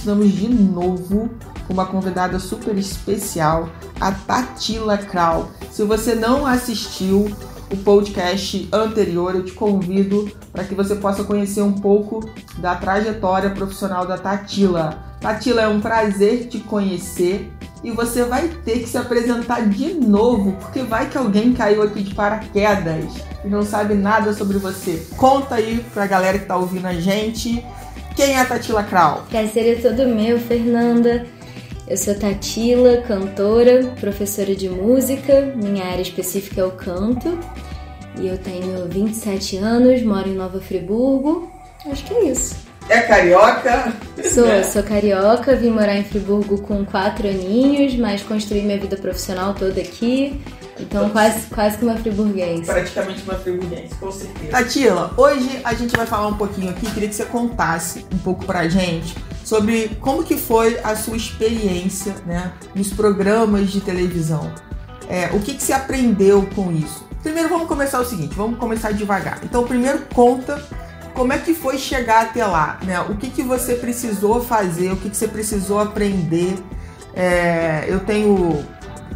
Estamos de novo com uma convidada super especial, a Tatila Krau. Se você não assistiu o podcast anterior, eu te convido para que você possa conhecer um pouco da trajetória profissional da Tatila. Tatila, é um prazer te conhecer e você vai ter que se apresentar de novo, porque vai que alguém caiu aqui de paraquedas e não sabe nada sobre você. Conta aí pra galera que tá ouvindo a gente. Quem é a Tatila Krau? Prazer é todo meu, Fernanda. Eu sou Tatila, cantora, professora de música. Minha área específica é o canto. E eu tenho 27 anos, moro em Nova Friburgo. Acho que é isso. É carioca? Sou, é. sou carioca, vim morar em Friburgo com 4 aninhos, mas construí minha vida profissional toda aqui. Então, quase, quase que uma friburguense. Praticamente uma friburguense, com certeza. Tatila, hoje a gente vai falar um pouquinho aqui, queria que você contasse um pouco pra gente sobre como que foi a sua experiência né, nos programas de televisão. É, o que, que você aprendeu com isso? Primeiro vamos começar o seguinte, vamos começar devagar. Então primeiro conta como é que foi chegar até lá, né? O que, que você precisou fazer, o que, que você precisou aprender. É, eu tenho,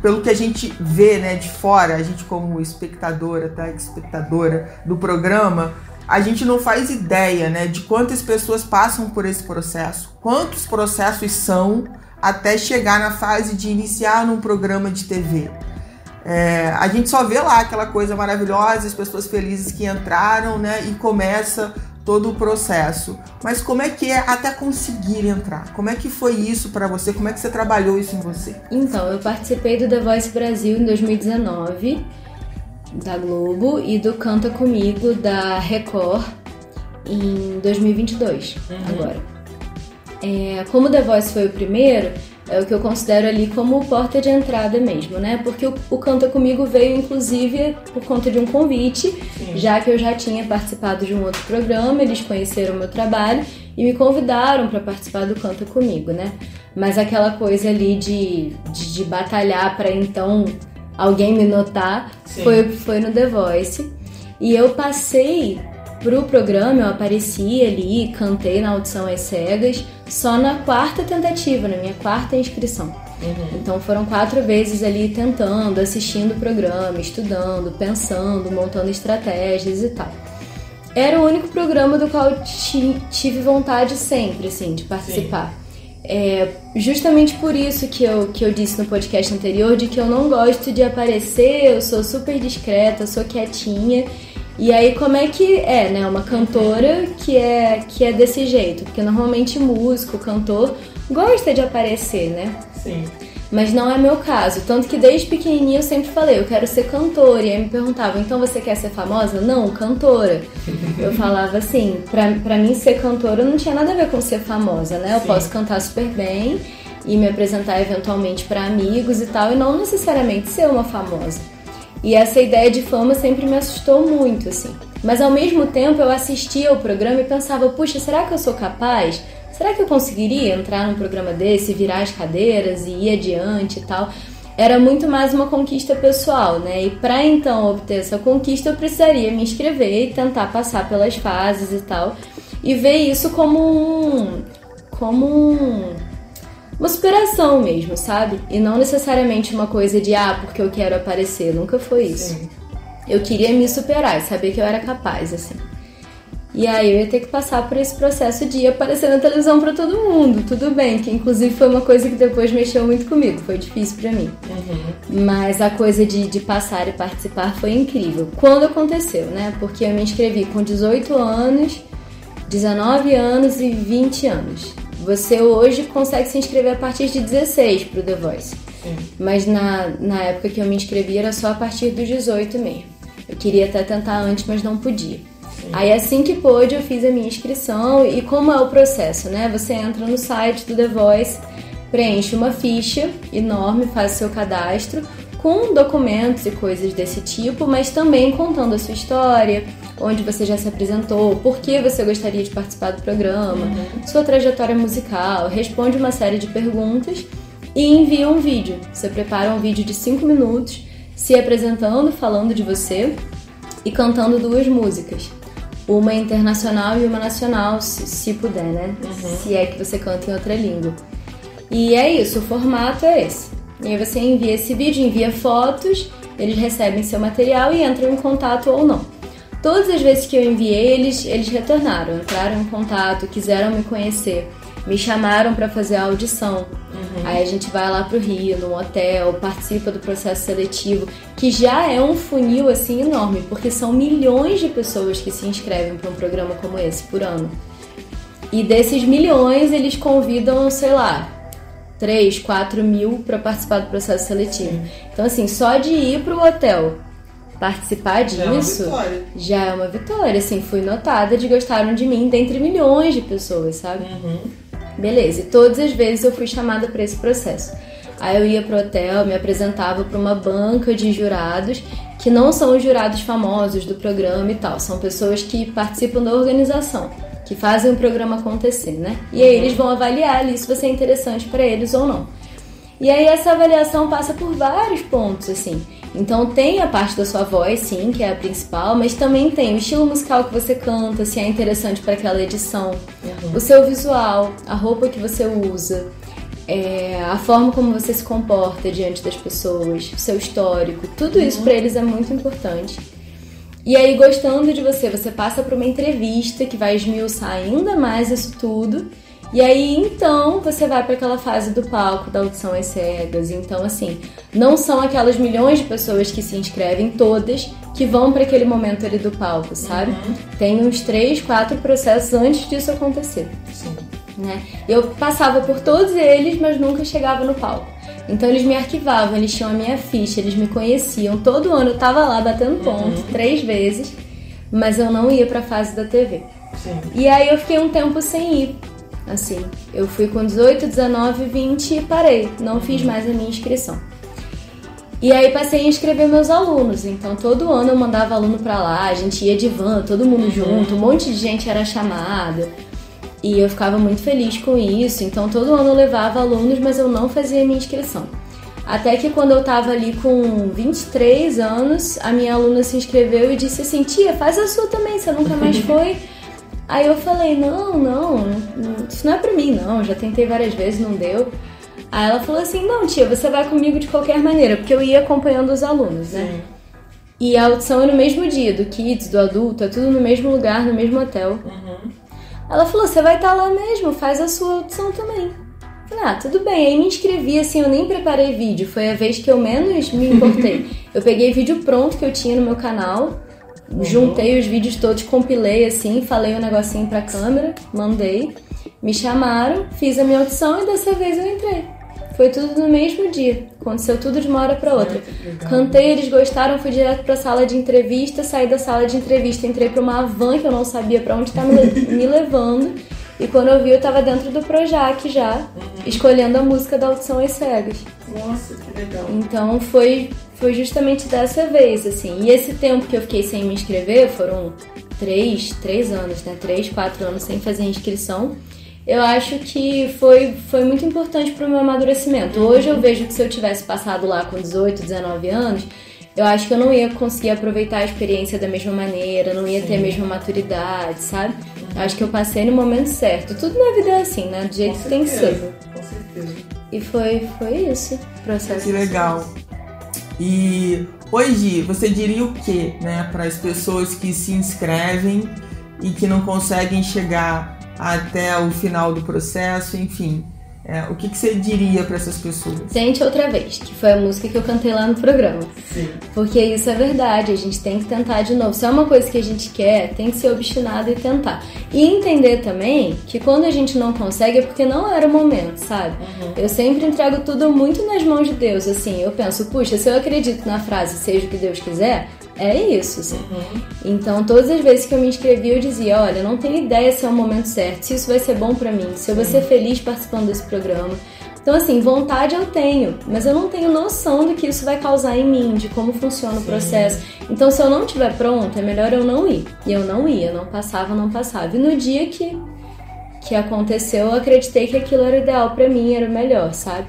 pelo que a gente vê né, de fora, a gente como espectadora, tá? Espectadora do programa, a gente não faz ideia né, de quantas pessoas passam por esse processo, quantos processos são até chegar na fase de iniciar num programa de TV. É, a gente só vê lá aquela coisa maravilhosa, as pessoas felizes que entraram, né? E começa todo o processo. Mas como é que é até conseguir entrar? Como é que foi isso para você? Como é que você trabalhou isso em você? Então, eu participei do The Voice Brasil em 2019 da Globo e do Canta Comigo da Record em 2022, uhum. agora. É, como The Voice foi o primeiro, é o que eu considero ali como porta de entrada mesmo, né? Porque o, o Canta Comigo veio, inclusive, por conta de um convite, Sim. já que eu já tinha participado de um outro programa, eles conheceram o meu trabalho e me convidaram para participar do Canta Comigo, né? Mas aquela coisa ali de, de, de batalhar para então alguém me notar, foi, foi no The Voice. E eu passei pro programa, eu apareci ali, cantei na audição às cegas, só na quarta tentativa, na minha quarta inscrição. Uhum. Então foram quatro vezes ali tentando, assistindo o programa, estudando, pensando, montando estratégias e tal. Era o único programa do qual tive vontade sempre, assim, de participar. Sim. É justamente por isso que eu, que eu disse no podcast anterior de que eu não gosto de aparecer, eu sou super discreta, sou quietinha. E aí como é que é, né, uma cantora que é que é desse jeito? Porque normalmente músico, cantor gosta de aparecer, né? Sim. Mas não é meu caso. Tanto que desde pequenininha eu sempre falei, eu quero ser cantora. E aí me perguntavam, então você quer ser famosa? Não, cantora. eu falava assim, pra, pra mim ser cantora não tinha nada a ver com ser famosa, né? Eu Sim. posso cantar super bem e me apresentar eventualmente para amigos e tal, e não necessariamente ser uma famosa. E essa ideia de fama sempre me assustou muito, assim. Mas ao mesmo tempo eu assistia o programa e pensava, puxa, será que eu sou capaz? será que eu conseguiria entrar num programa desse, virar as cadeiras e ir adiante e tal? Era muito mais uma conquista pessoal, né? E para então obter essa conquista, eu precisaria me inscrever e tentar passar pelas fases e tal. E ver isso como um. como um, uma superação mesmo, sabe? E não necessariamente uma coisa de, ah, porque eu quero aparecer. Nunca foi isso. Sim. Eu queria me superar saber que eu era capaz, assim. E aí eu ia ter que passar por esse processo de aparecer na televisão para todo mundo. Tudo bem, que inclusive foi uma coisa que depois mexeu muito comigo, foi difícil para mim. Uhum. Mas a coisa de, de passar e participar foi incrível. Quando aconteceu, né? Porque eu me inscrevi com 18 anos, 19 anos e 20 anos. Você hoje consegue se inscrever a partir de 16 pro The Voice. Sim. Mas na, na época que eu me inscrevi era só a partir dos 18 mesmo. Eu queria até tentar antes, mas não podia. Aí assim que pôde eu fiz a minha inscrição e como é o processo, né? Você entra no site do The Voice preenche uma ficha enorme, faz seu cadastro com documentos e coisas desse tipo, mas também contando a sua história, onde você já se apresentou, por que você gostaria de participar do programa, uhum. sua trajetória musical, responde uma série de perguntas e envia um vídeo. Você prepara um vídeo de 5 minutos se apresentando, falando de você e cantando duas músicas. Uma internacional e uma nacional, se, se puder, né? Uhum. Se é que você canta em outra língua. E é isso, o formato é esse. E aí você envia esse vídeo, envia fotos, eles recebem seu material e entram em contato ou não. Todas as vezes que eu enviei, eles, eles retornaram, entraram em contato, quiseram me conhecer, me chamaram para fazer a audição. Uhum. Aí a gente vai lá pro Rio, num hotel, participa do processo seletivo, que já é um funil assim enorme, porque são milhões de pessoas que se inscrevem para um programa como esse por ano. E desses milhões, eles convidam, sei lá, 3, 4 mil para participar do processo seletivo. Então, assim, só de ir para o hotel participar disso já é, já é uma vitória. Assim, fui notada de gostaram de mim dentre milhões de pessoas, sabe? Uhum. Beleza, e todas as vezes eu fui chamada para esse processo. Aí eu ia pro hotel, me apresentava para uma banca de jurados que não são os jurados famosos do programa e tal, são pessoas que participam da organização que fazem o programa acontecer, né? E aí eles vão avaliar ali se você é interessante para eles ou não. E aí essa avaliação passa por vários pontos, assim. Então tem a parte da sua voz, sim, que é a principal, mas também tem o estilo musical que você canta, se é interessante para aquela edição, uhum. o seu visual, a roupa que você usa, é, a forma como você se comporta diante das pessoas, o seu histórico, tudo isso uhum. para eles é muito importante. E aí, gostando de você, você passa para uma entrevista que vai esmiuçar ainda mais isso tudo. E aí, então, você vai para aquela fase do palco, da audição às cegas. Então, assim, não são aquelas milhões de pessoas que se inscrevem todas que vão para aquele momento ali do palco, sabe? Uhum. Tem uns três, quatro processos antes disso acontecer. Sim. Né? Eu passava por todos eles, mas nunca chegava no palco. Então eles me arquivavam, eles tinham a minha ficha, eles me conheciam. Todo ano eu tava lá batendo ponto, uhum. três vezes, mas eu não ia pra fase da TV. Sim. E aí eu fiquei um tempo sem ir. Assim, eu fui com 18, 19, 20 e parei. Não fiz uhum. mais a minha inscrição. E aí passei a inscrever meus alunos. Então todo ano eu mandava aluno pra lá, a gente ia de van, todo mundo uhum. junto, um monte de gente era chamada. E eu ficava muito feliz com isso. Então todo ano eu levava alunos, mas eu não fazia minha inscrição. Até que quando eu tava ali com 23 anos, a minha aluna se inscreveu e disse assim: Tia, faz a sua também, você nunca mais foi. Aí eu falei: Não, não, isso não é pra mim, não. Já tentei várias vezes, não deu. Aí ela falou assim: Não, tia, você vai comigo de qualquer maneira, porque eu ia acompanhando os alunos, né? Sim. E a audição é no mesmo dia, do kids, do adulto, é tudo no mesmo lugar, no mesmo hotel. Uhum. Ela falou: você vai estar tá lá mesmo, faz a sua audição também. falei, ah, tudo bem. Aí me inscrevi, assim, eu nem preparei vídeo. Foi a vez que eu menos me importei. eu peguei vídeo pronto que eu tinha no meu canal, uhum. juntei os vídeos todos, compilei, assim, falei um negocinho pra câmera, mandei. Me chamaram, fiz a minha audição e dessa vez eu entrei. Foi tudo no mesmo dia. Aconteceu tudo de uma hora para outra. Cantei, eles gostaram, fui direto para a sala de entrevista, saí da sala de entrevista, entrei para uma van que eu não sabia para onde estava me levando. E quando eu vi, eu estava dentro do Projac já, uhum. escolhendo a música da audição às cegas. Nossa, que legal. Então foi, foi justamente dessa vez, assim. E esse tempo que eu fiquei sem me inscrever foram três, três anos, né? Três, quatro anos sem fazer inscrição eu acho que foi, foi muito importante para o meu amadurecimento. Hoje eu vejo que se eu tivesse passado lá com 18, 19 anos, eu acho que eu não ia conseguir aproveitar a experiência da mesma maneira, não ia Sim. ter a mesma maturidade, sabe? Uhum. Acho que eu passei no momento certo. Tudo na vida é assim, né? Do jeito que tem que ser. Com certeza. E foi, foi isso o processo. Que legal. E hoje você diria o que, né, para as pessoas que se inscrevem e que não conseguem chegar até o final do processo, enfim. É, o que, que você diria para essas pessoas? Tente outra vez, que foi a música que eu cantei lá no programa. Sim. Porque isso é verdade, a gente tem que tentar de novo. Se é uma coisa que a gente quer, tem que ser obstinado e tentar. E entender também que quando a gente não consegue é porque não era o momento, sabe? Uhum. Eu sempre entrego tudo muito nas mãos de Deus, assim. Eu penso, puxa, se eu acredito na frase seja o que Deus quiser, é isso, assim. Uhum. Então, todas as vezes que eu me inscrevi, eu dizia: olha, não tenho ideia se é o momento certo, se isso vai ser bom para mim, se eu vou ser feliz participando desse programa. Então, assim, vontade eu tenho, mas eu não tenho noção do que isso vai causar em mim, de como funciona Sim. o processo. Então, se eu não estiver pronta, é melhor eu não ir. E eu não ia, não passava, não passava. E no dia que, que aconteceu, eu acreditei que aquilo era ideal para mim, era o melhor, sabe?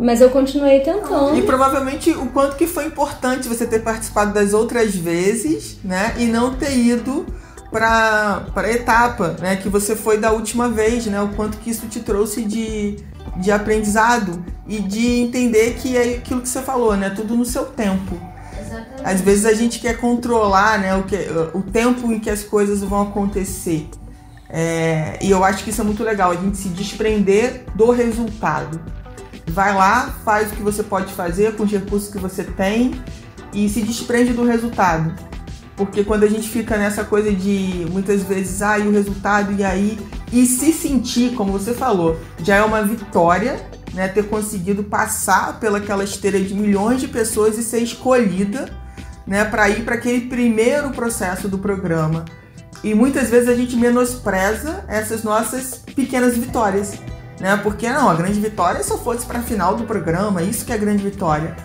Mas eu continuei tentando. E provavelmente o quanto que foi importante você ter participado das outras vezes, né? E não ter ido para a etapa, né? Que você foi da última vez, né? O quanto que isso te trouxe de, de aprendizado e de entender que é aquilo que você falou, né? Tudo no seu tempo. Exatamente. Às vezes a gente quer controlar, né? O, que, o tempo em que as coisas vão acontecer. É, e eu acho que isso é muito legal, a gente se desprender do resultado. Vai lá, faz o que você pode fazer com os recursos que você tem e se desprende do resultado. Porque quando a gente fica nessa coisa de muitas vezes, ah, e o resultado, e aí, e se sentir, como você falou, já é uma vitória, né? Ter conseguido passar pelaquela esteira de milhões de pessoas e ser escolhida, né, para ir para aquele primeiro processo do programa. E muitas vezes a gente menospreza essas nossas pequenas vitórias né? Porque não, a grande vitória é eu fosse para a final do programa, isso que é a grande vitória.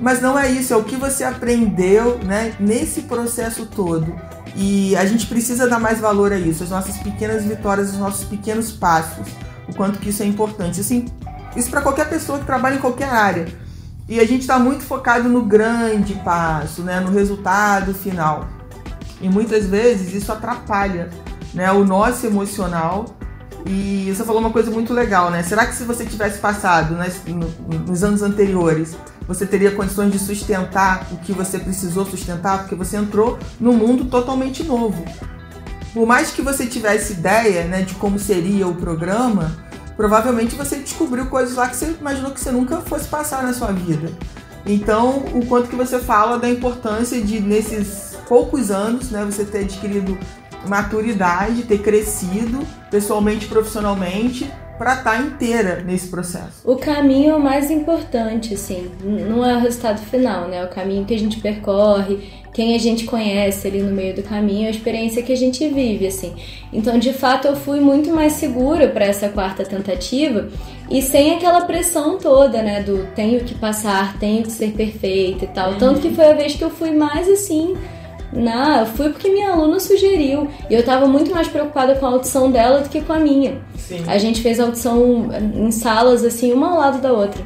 Mas não é isso, é o que você aprendeu, né, nesse processo todo. E a gente precisa dar mais valor a isso, as nossas pequenas vitórias, os nossos pequenos passos, o quanto que isso é importante. Assim, isso para qualquer pessoa que trabalha em qualquer área. E a gente está muito focado no grande passo, né, no resultado final. E muitas vezes isso atrapalha né, o nosso emocional e você falou uma coisa muito legal, né? Será que se você tivesse passado né, nos anos anteriores, você teria condições de sustentar o que você precisou sustentar? Porque você entrou num mundo totalmente novo. Por mais que você tivesse ideia né, de como seria o programa, provavelmente você descobriu coisas lá que você imaginou que você nunca fosse passar na sua vida. Então, o quanto que você fala da importância de, nesses poucos anos, né, você ter adquirido maturidade, ter crescido pessoalmente profissionalmente para estar tá inteira nesse processo. O caminho é o mais importante, assim, não é o resultado final, né? É o caminho que a gente percorre, quem a gente conhece ali no meio do caminho, a experiência que a gente vive, assim. Então, de fato, eu fui muito mais segura para essa quarta tentativa e sem aquela pressão toda, né? Do tenho que passar, tenho que ser perfeita e tal. Tanto que foi a vez que eu fui mais assim não, eu fui porque minha aluna sugeriu. E eu estava muito mais preocupada com a audição dela do que com a minha. Sim. A gente fez a audição em salas, assim, uma ao lado da outra.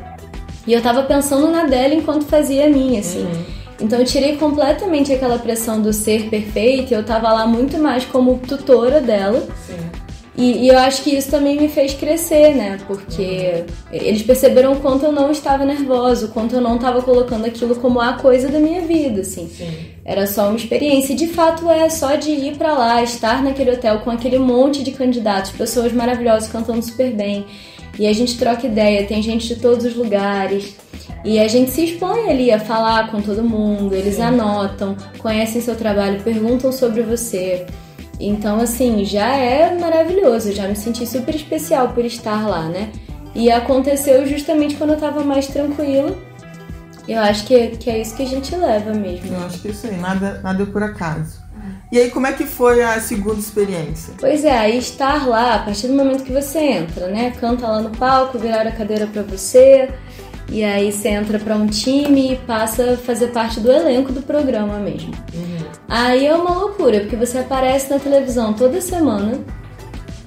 E eu estava pensando na dela enquanto fazia a minha, assim. Uhum. Então eu tirei completamente aquela pressão do ser perfeito. Eu estava lá muito mais como tutora dela. E, e, eu acho que isso também me fez crescer, né? Porque eles perceberam o quanto eu não estava nervosa, o quanto eu não estava colocando aquilo como a coisa da minha vida, assim. Sim. Era só uma experiência. E de fato é só de ir para lá, estar naquele hotel com aquele monte de candidatos, pessoas maravilhosas cantando super bem. E a gente troca ideia, tem gente de todos os lugares. E a gente se expõe ali a falar com todo mundo, eles Sim. anotam, conhecem seu trabalho, perguntam sobre você. Então, assim, já é maravilhoso, já me senti super especial por estar lá, né? E aconteceu justamente quando eu tava mais tranquila. Eu acho que, que é isso que a gente leva mesmo. Eu acho que é isso aí, nada, nada é por acaso. E aí, como é que foi a segunda experiência? Pois é, aí estar lá, a partir do momento que você entra, né? Canta lá no palco, virar a cadeira para você, e aí você entra para um time e passa a fazer parte do elenco do programa mesmo. Uhum. Aí é uma loucura, porque você aparece na televisão toda semana.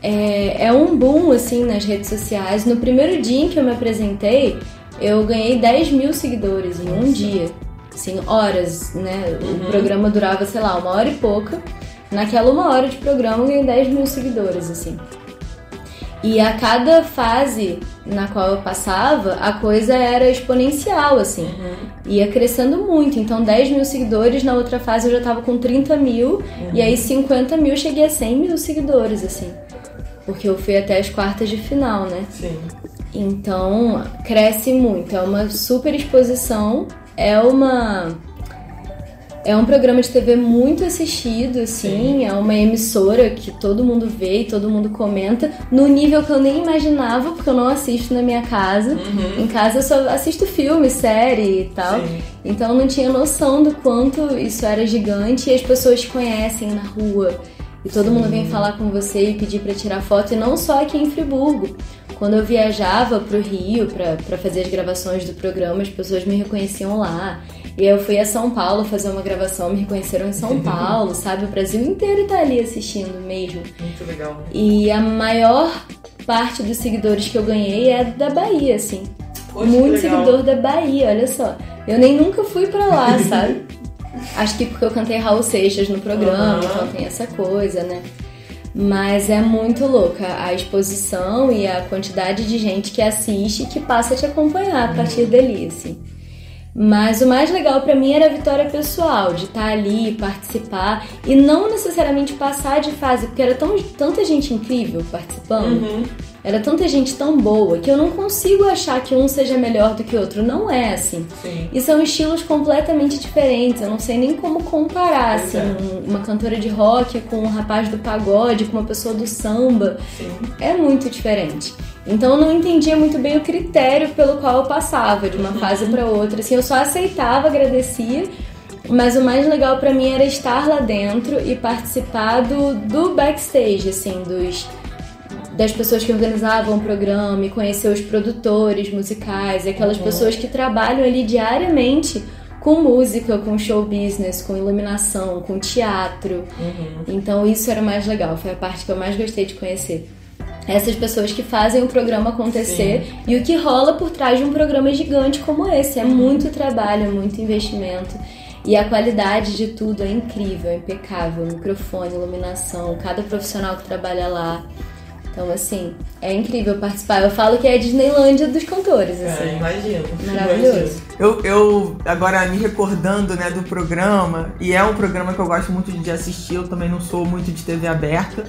É, é um boom, assim, nas redes sociais. No primeiro dia em que eu me apresentei, eu ganhei 10 mil seguidores em um dia. Assim, horas, né? Uhum. O programa durava, sei lá, uma hora e pouca. Naquela uma hora de programa eu ganhei 10 mil seguidores, assim. E a cada fase na qual eu passava, a coisa era exponencial, assim. Uhum. Ia crescendo muito. Então, 10 mil seguidores, na outra fase eu já tava com 30 mil. Uhum. E aí, 50 mil, cheguei a 100 mil seguidores, assim. Porque eu fui até as quartas de final, né? Sim. Então, cresce muito. É uma super exposição. É uma é um programa de TV muito assistido, assim, Sim. é uma emissora que todo mundo vê e todo mundo comenta, no nível que eu nem imaginava, porque eu não assisto na minha casa. Uhum. Em casa eu só assisto filme, série e tal. Sim. Então eu não tinha noção do quanto isso era gigante e as pessoas conhecem na rua. E todo mundo vem falar com você e pedir para tirar foto, e não só aqui em Friburgo. Quando eu viajava pro Rio para fazer as gravações do programa, as pessoas me reconheciam lá. E eu fui a São Paulo fazer uma gravação, me reconheceram em São Paulo, sabe? O Brasil inteiro tá ali assistindo mesmo. Muito legal. E a maior parte dos seguidores que eu ganhei é da Bahia, assim. Poxa, Muito seguidor da Bahia, olha só. Eu nem nunca fui para lá, sabe? Acho que porque eu cantei Raul Seixas no programa, uhum. então tem essa coisa, né? Mas é muito louca a exposição e a quantidade de gente que assiste e que passa a te acompanhar a partir dali, assim. Mas o mais legal para mim era a vitória pessoal, de estar tá ali, participar e não necessariamente passar de fase, porque era tão, tanta gente incrível participando, uhum. Era tanta gente tão boa que eu não consigo achar que um seja melhor do que o outro. Não é assim. Sim. E são estilos completamente diferentes. Eu não sei nem como comparar assim, é. uma cantora de rock com um rapaz do pagode, com uma pessoa do samba. Sim. É muito diferente. Então eu não entendia muito bem o critério pelo qual eu passava de uma fase para outra. Assim, eu só aceitava, agradecia, mas o mais legal para mim era estar lá dentro e participar do, do backstage, assim, dos das pessoas que organizavam o programa e conhecer os produtores musicais, aquelas uhum. pessoas que trabalham ali diariamente com música, com show business, com iluminação, com teatro. Uhum. Então isso era mais legal, foi a parte que eu mais gostei de conhecer essas pessoas que fazem o programa acontecer Sim. e o que rola por trás de um programa gigante como esse. É muito trabalho, muito investimento. E a qualidade de tudo é incrível, é impecável. Microfone, iluminação, cada profissional que trabalha lá. Então, assim, é incrível participar. Eu falo que é a Disneylândia dos cantores, é, assim. É, imagino. Maravilhoso. Imagino. Eu, eu, agora me recordando, né, do programa, e é um programa que eu gosto muito de assistir, eu também não sou muito de TV aberta,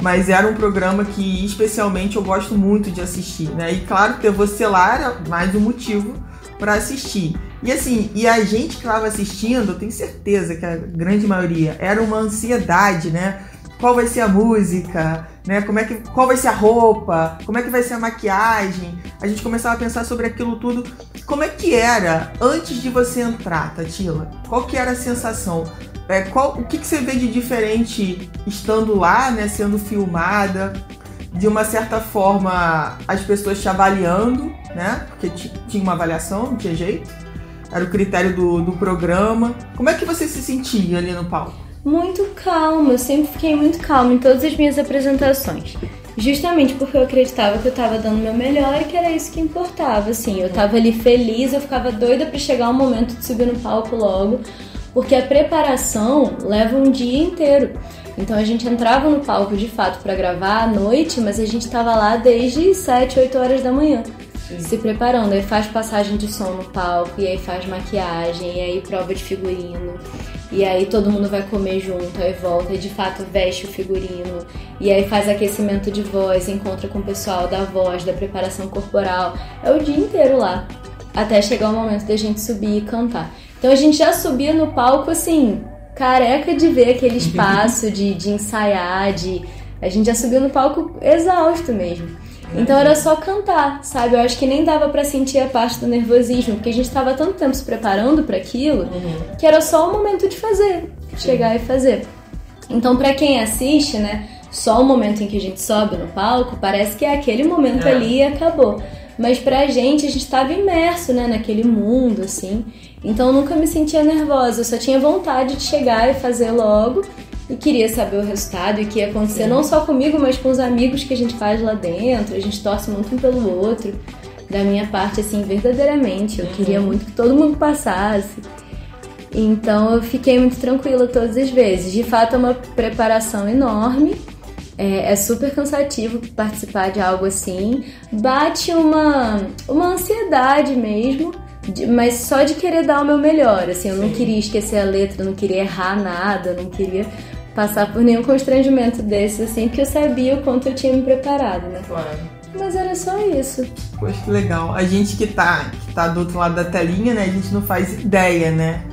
mas era um programa que especialmente eu gosto muito de assistir, né? E claro, ter você lá era mais um motivo para assistir. E assim, e a gente que estava assistindo, eu tenho certeza que a grande maioria era uma ansiedade, né? Qual vai ser a música, né? Como é que, qual vai ser a roupa? Como é que vai ser a maquiagem? A gente começava a pensar sobre aquilo tudo. Como é que era antes de você entrar, Tatila? Qual que era a sensação? É, qual, o que, que você vê de diferente estando lá, né, sendo filmada? De uma certa forma, as pessoas te avaliando, né? Porque tinha uma avaliação, não tinha jeito. Era o critério do, do programa. Como é que você se sentia ali no palco? Muito calma, eu sempre fiquei muito calma em todas as minhas apresentações. Justamente porque eu acreditava que eu tava dando o meu melhor e que era isso que importava, assim. Eu tava ali feliz, eu ficava doida para chegar o momento de subir no palco logo porque a preparação leva um dia inteiro. Então a gente entrava no palco de fato para gravar à noite, mas a gente estava lá desde 7, 8 horas da manhã. Sim. Se preparando, aí faz passagem de som no palco, e aí faz maquiagem, e aí prova de figurino, e aí todo mundo vai comer junto, aí volta e de fato veste o figurino, e aí faz aquecimento de voz, encontra com o pessoal da voz, da preparação corporal. É o dia inteiro lá, até chegar o momento da gente subir e cantar. Então a gente já subia no palco assim, careca de ver aquele espaço, de, de ensaiar, de. A gente já subiu no palco exausto mesmo. Então era só cantar, sabe? Eu acho que nem dava para sentir a parte do nervosismo, porque a gente tava tanto tempo se preparando para aquilo, uhum. que era só o momento de fazer, chegar Sim. e fazer. Então para quem assiste, né, só o momento em que a gente sobe no palco, parece que é aquele momento é. ali e acabou. Mas pra gente, a gente tava imerso, né, naquele mundo, assim. Então eu nunca me sentia nervosa, eu só tinha vontade de chegar e fazer logo e queria saber o resultado e o que ia acontecer, Sim. não só comigo, mas com os amigos que a gente faz lá dentro, a gente torce muito um pelo outro. Da minha parte, assim, verdadeiramente, eu uhum. queria muito que todo mundo passasse. Então eu fiquei muito tranquila todas as vezes. De fato, é uma preparação enorme. É, é, super cansativo participar de algo assim. Bate uma, uma ansiedade mesmo mas só de querer dar o meu melhor, assim, eu Sim. não queria esquecer a letra, não queria errar nada, não queria passar por nenhum constrangimento desses, assim, porque eu sabia o quanto eu tinha me preparado, né? Claro. Mas era só isso. Poxa, que legal. A gente que tá, que tá do outro lado da telinha, né, a gente não faz ideia, né,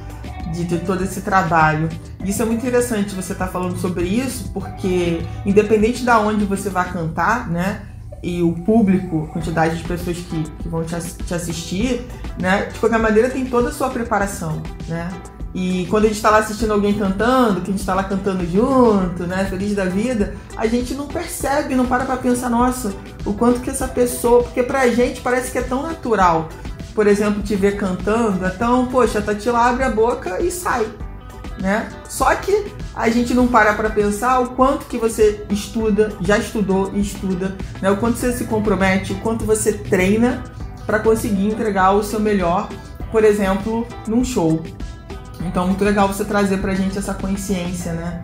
de, de todo esse trabalho. Isso é muito interessante você estar tá falando sobre isso, porque independente da onde você vai cantar, né, e o público, a quantidade de pessoas que, que vão te, te, assistir, né? De qualquer maneira tem toda a sua preparação, né? E quando a gente está lá assistindo alguém cantando, que a gente está lá cantando junto, né, feliz da vida, a gente não percebe, não para para pensar, nossa, o quanto que essa pessoa, porque pra gente parece que é tão natural. Por exemplo, te ver cantando, é tão, poxa, a Tatila abre a boca e sai, né? Só que a gente não para para pensar o quanto que você estuda, já estudou e estuda, né? O quanto você se compromete, o quanto você treina para conseguir entregar o seu melhor, por exemplo, num show. Então, muito legal você trazer pra gente essa consciência, né?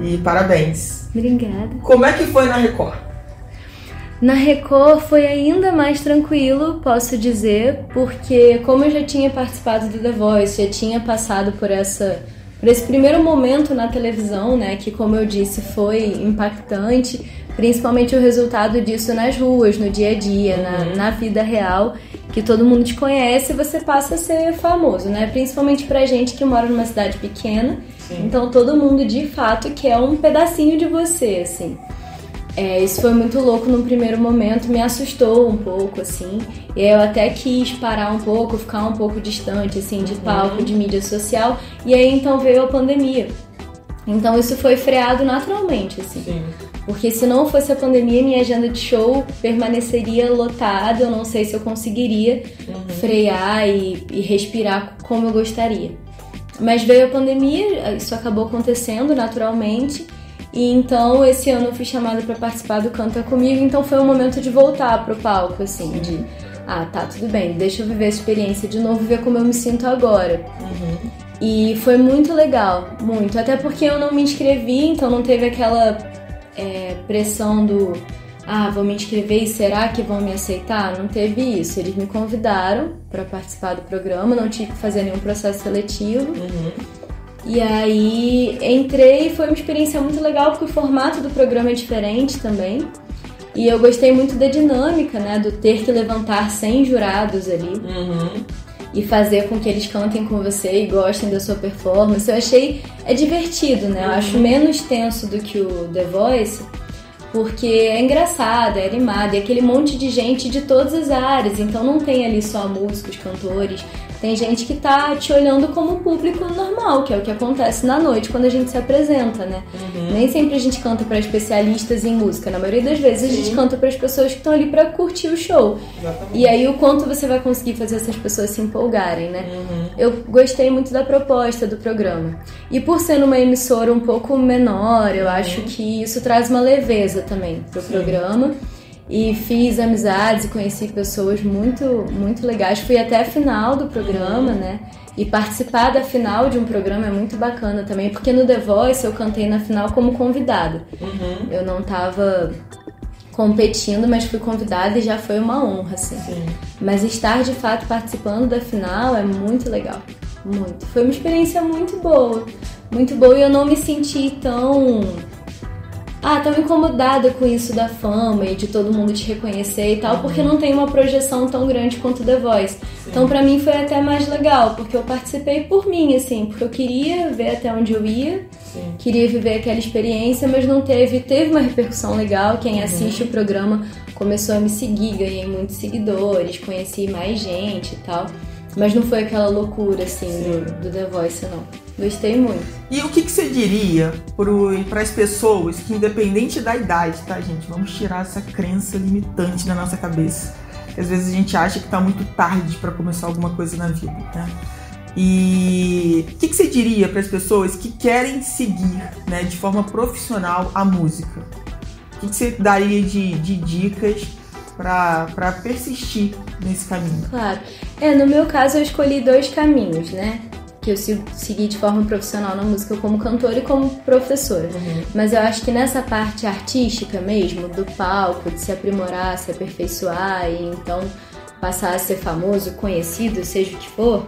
E parabéns. Obrigada. Como é que foi na Record? Na Record foi ainda mais tranquilo, posso dizer, porque como eu já tinha participado do The Voice, já tinha passado por essa por esse primeiro momento na televisão, né, que como eu disse foi impactante, principalmente o resultado disso nas ruas, no dia a dia, na, uhum. na vida real, que todo mundo te conhece, você passa a ser famoso, né? Principalmente pra gente que mora numa cidade pequena. Sim. Então todo mundo de fato quer um pedacinho de você, assim. É, isso foi muito louco no primeiro momento, me assustou um pouco, assim. E eu até quis parar um pouco, ficar um pouco distante, assim, de palco, uhum. de mídia social. E aí então veio a pandemia. Então isso foi freado naturalmente, assim. Sim. Porque se não fosse a pandemia, minha agenda de show permaneceria lotada. Eu não sei se eu conseguiria uhum. frear e, e respirar como eu gostaria. Mas veio a pandemia, isso acabou acontecendo naturalmente. E então esse ano eu fui chamada para participar do Canta Comigo, então foi um momento de voltar pro palco, assim, de ah, tá, tudo bem, deixa eu viver a experiência de novo, ver como eu me sinto agora. Uhum. E foi muito legal, muito. Até porque eu não me inscrevi, então não teve aquela é, pressão do ah, vou me inscrever e será que vão me aceitar? Não teve isso. Eles me convidaram para participar do programa, não tive que fazer nenhum processo seletivo. Uhum. E aí entrei e foi uma experiência muito legal porque o formato do programa é diferente também. E eu gostei muito da dinâmica, né? Do ter que levantar 100 jurados ali. Uhum e fazer com que eles cantem com você e gostem da sua performance. Eu achei é divertido, né? Eu acho uhum. menos tenso do que o The Voice, porque é engraçado, é animado, e aquele monte de gente de todas as áreas, então não tem ali só músicos, cantores, tem gente que tá te olhando como público normal, que é o que acontece na noite quando a gente se apresenta, né? Uhum. Nem sempre a gente canta para especialistas em música, na maioria das vezes Sim. a gente canta para as pessoas que estão ali para curtir o show. Exatamente. E aí o quanto você vai conseguir fazer essas pessoas se empolgarem, né? Uhum. Eu gostei muito da proposta do programa. E por ser numa emissora um pouco menor, eu uhum. acho que isso traz uma leveza também pro Sim. programa e fiz amizades e conheci pessoas muito, muito legais. Fui até a final do programa, né? E participar da final de um programa é muito bacana também, porque no The Voice eu cantei na final como convidada. Uhum. Eu não tava competindo, mas fui convidada e já foi uma honra, assim. Sim. Mas estar de fato participando da final é muito legal. Muito. Foi uma experiência muito boa. Muito boa e eu não me senti tão ah, tão incomodada com isso da fama e de todo mundo te reconhecer e tal, porque não tem uma projeção tão grande quanto The Voice. Sim. Então, para mim foi até mais legal, porque eu participei por mim, assim, porque eu queria ver até onde eu ia, Sim. queria viver aquela experiência, mas não teve. Teve uma repercussão legal. Quem uhum. assiste o programa começou a me seguir, ganhei muitos seguidores, conheci mais gente e tal. Mas não foi aquela loucura, assim, do, do The Voice, não. Gostei muito. E o que, que você diria para as pessoas que, independente da idade, tá, gente? Vamos tirar essa crença limitante da nossa cabeça. Às vezes a gente acha que tá muito tarde para começar alguma coisa na vida, né? E o que, que você diria para as pessoas que querem seguir né, de forma profissional a música? O que, que você daria de, de dicas para persistir nesse caminho? Claro. É, no meu caso eu escolhi dois caminhos, né? Que eu segui de forma profissional na música como cantora e como professora. Uhum. Mas eu acho que nessa parte artística mesmo, do palco, de se aprimorar, se aperfeiçoar e então passar a ser famoso, conhecido, seja o que for,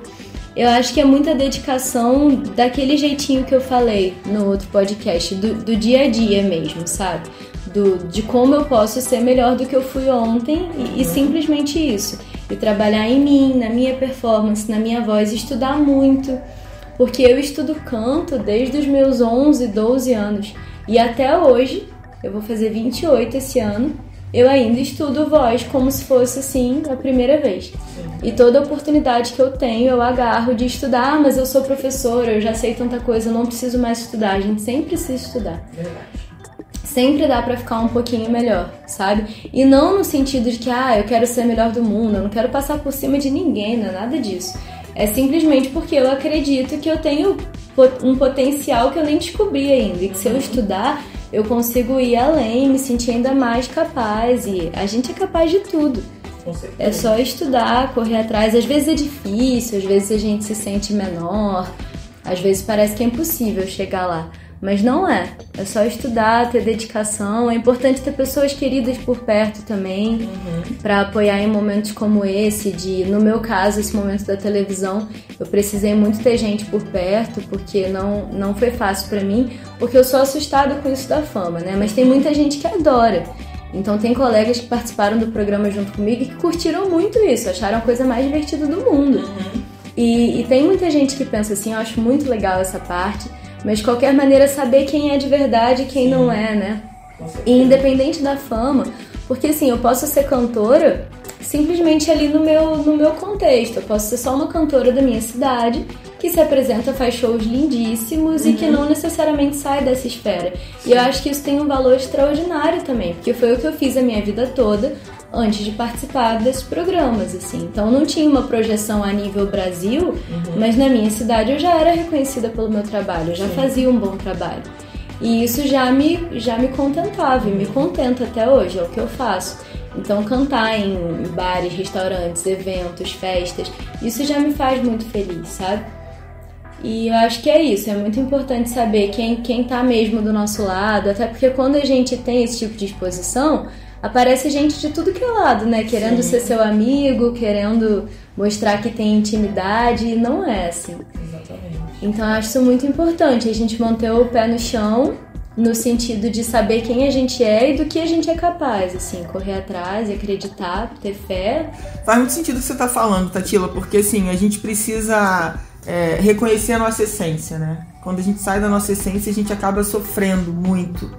eu acho que é muita dedicação daquele jeitinho que eu falei no outro podcast, do, do dia a dia mesmo, sabe? Do, de como eu posso ser melhor do que eu fui ontem e, e, simplesmente isso. E trabalhar em mim, na minha performance, na minha voz, estudar muito. Porque eu estudo canto desde os meus 11, 12 anos. E até hoje, eu vou fazer 28 esse ano, eu ainda estudo voz como se fosse assim a primeira vez. E toda oportunidade que eu tenho, eu agarro de estudar, ah, mas eu sou professora, eu já sei tanta coisa, eu não preciso mais estudar. A gente sempre precisa estudar. Verdade sempre dá para ficar um pouquinho melhor, sabe? E não no sentido de que, ah, eu quero ser a melhor do mundo, eu não quero passar por cima de ninguém, não é nada disso. É simplesmente porque eu acredito que eu tenho um potencial que eu nem descobri ainda. E que se eu estudar, eu consigo ir além, me sentir ainda mais capaz. E a gente é capaz de tudo. É só estudar, correr atrás. Às vezes é difícil, às vezes a gente se sente menor, às vezes parece que é impossível chegar lá. Mas não é. É só estudar, ter dedicação. É importante ter pessoas queridas por perto também, uhum. para apoiar em momentos como esse. De, no meu caso, esse momento da televisão, eu precisei muito ter gente por perto, porque não, não foi fácil para mim, porque eu sou assustada com isso da fama, né? Mas tem muita gente que adora. Então tem colegas que participaram do programa junto comigo e que curtiram muito isso, acharam a coisa mais divertida do mundo. Uhum. E, e tem muita gente que pensa assim, eu acho muito legal essa parte mas de qualquer maneira saber quem é de verdade e quem Sim. não é, né? E independente da fama, porque assim, eu posso ser cantora simplesmente ali no meu, no meu contexto. Eu posso ser só uma cantora da minha cidade que se apresenta, faz shows lindíssimos uhum. e que uhum. não necessariamente sai dessa esfera. E eu acho que isso tem um valor extraordinário também, porque foi o que eu fiz a minha vida toda antes de participar desses programas, assim. Então não tinha uma projeção a nível Brasil, uhum. mas na minha cidade eu já era reconhecida pelo meu trabalho, eu já Sim. fazia um bom trabalho. E isso já me, já me contentava e me contenta até hoje, é o que eu faço. Então cantar em bares, restaurantes, eventos, festas, isso já me faz muito feliz, sabe? E eu acho que é isso, é muito importante saber quem, quem tá mesmo do nosso lado, até porque quando a gente tem esse tipo de exposição, aparece gente de tudo que é lado, né? Querendo Sim. ser seu amigo, querendo mostrar que tem intimidade, e não é assim. Exatamente. Então eu acho isso muito importante, a gente manter o pé no chão, no sentido de saber quem a gente é e do que a gente é capaz, assim, correr atrás, acreditar, ter fé. Faz muito sentido o que você tá falando, Tatila, porque assim, a gente precisa é, reconhecer a nossa essência, né? Quando a gente sai da nossa essência, a gente acaba sofrendo muito.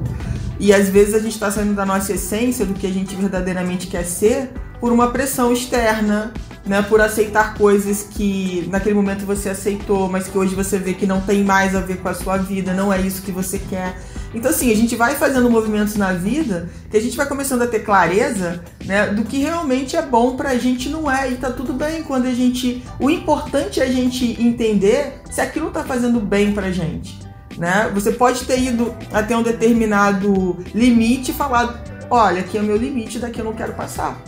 E às vezes a gente está saindo da nossa essência, do que a gente verdadeiramente quer ser, por uma pressão externa, né? Por aceitar coisas que naquele momento você aceitou, mas que hoje você vê que não tem mais a ver com a sua vida, não é isso que você quer. Então, assim, a gente vai fazendo movimentos na vida que a gente vai começando a ter clareza, né, do que realmente é bom pra gente não é. E tá tudo bem quando a gente. O importante é a gente entender se aquilo tá fazendo bem pra gente. Né? Você pode ter ido até um determinado limite e falado: olha, aqui é o meu limite, daqui eu não quero passar.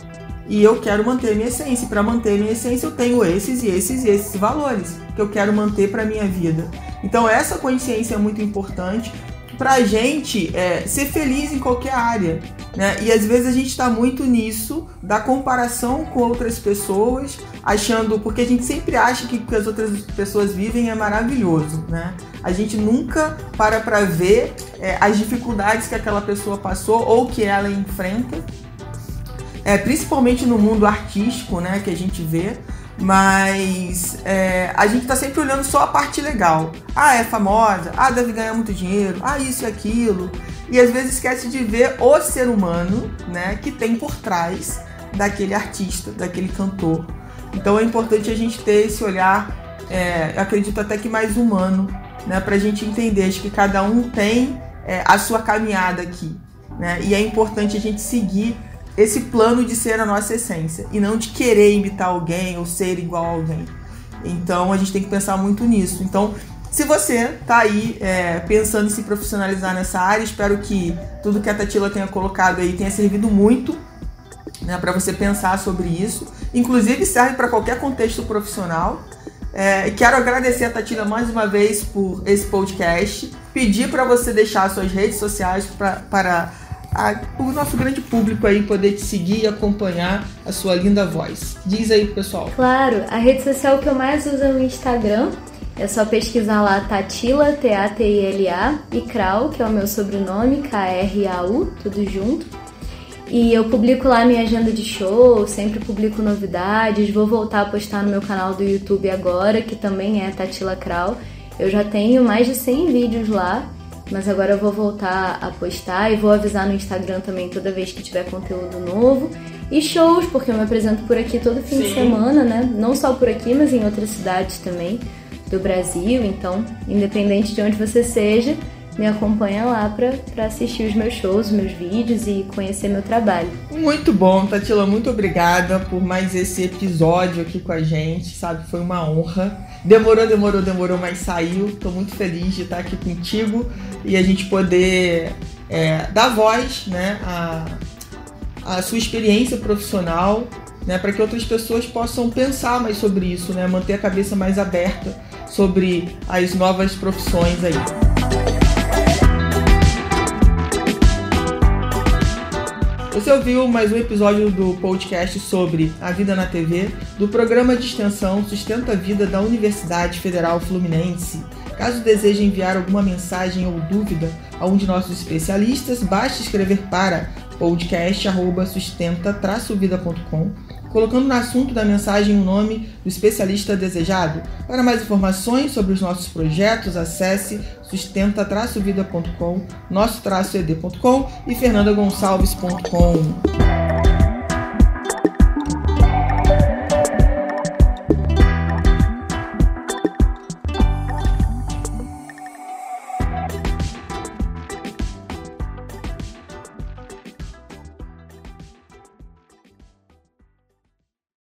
E eu quero manter a minha essência. Para manter a minha essência, eu tenho esses e esses e esses valores que eu quero manter para minha vida. Então, essa consciência é muito importante pra gente é, ser feliz em qualquer área. Né? E às vezes a gente está muito nisso, da comparação com outras pessoas, achando. Porque a gente sempre acha que o que as outras pessoas vivem é maravilhoso. Né? A gente nunca para para ver é, as dificuldades que aquela pessoa passou ou que ela enfrenta. É, principalmente no mundo artístico, né, que a gente vê, mas é, a gente tá sempre olhando só a parte legal. Ah, é famosa. Ah, deve ganhar muito dinheiro. Ah, isso e aquilo. E às vezes esquece de ver o ser humano, né, que tem por trás daquele artista, daquele cantor. Então é importante a gente ter esse olhar, é, acredito até que mais humano, né, pra gente entender que cada um tem é, a sua caminhada aqui. Né, e é importante a gente seguir esse plano de ser a nossa essência e não de querer imitar alguém ou ser igual a alguém. Então a gente tem que pensar muito nisso. Então, se você tá aí é, pensando em se profissionalizar nessa área, espero que tudo que a Tatila tenha colocado aí tenha servido muito né, para você pensar sobre isso. Inclusive serve para qualquer contexto profissional. É, quero agradecer a Tatila mais uma vez por esse podcast. Pedir para você deixar suas redes sociais pra, para a, o nosso grande público aí poder te seguir e acompanhar a sua linda voz. Diz aí, pessoal. Claro, a rede social que eu mais uso é o Instagram. É só pesquisar lá Tatila, T-A-T-I-L-A, e Krau, que é o meu sobrenome, K-R-A-U, tudo junto. E eu publico lá minha agenda de show, sempre publico novidades. Vou voltar a postar no meu canal do YouTube agora, que também é Tatila Krau. Eu já tenho mais de 100 vídeos lá mas agora eu vou voltar a postar e vou avisar no Instagram também toda vez que tiver conteúdo novo. E shows, porque eu me apresento por aqui todo fim Sim. de semana, né? Não só por aqui, mas em outras cidades também do Brasil. Então, independente de onde você seja, me acompanha lá para assistir os meus shows, os meus vídeos e conhecer meu trabalho. Muito bom, Tatila, muito obrigada por mais esse episódio aqui com a gente, sabe? Foi uma honra. Demorou, demorou, demorou, mas saiu. Tô muito feliz de estar aqui contigo e a gente poder é, dar voz, né, a, a sua experiência profissional, né, para que outras pessoas possam pensar mais sobre isso, né, manter a cabeça mais aberta sobre as novas profissões aí. Você ouviu mais um episódio do podcast sobre a vida na TV, do programa de extensão Sustenta a Vida da Universidade Federal Fluminense. Caso deseje enviar alguma mensagem ou dúvida a um de nossos especialistas, basta escrever para podcast@sustenta-vida.com colocando no assunto da mensagem o nome do especialista desejado. Para mais informações sobre os nossos projetos, acesse sustenta-vida.com, nosso-ed.com e fernandagonçalves.com.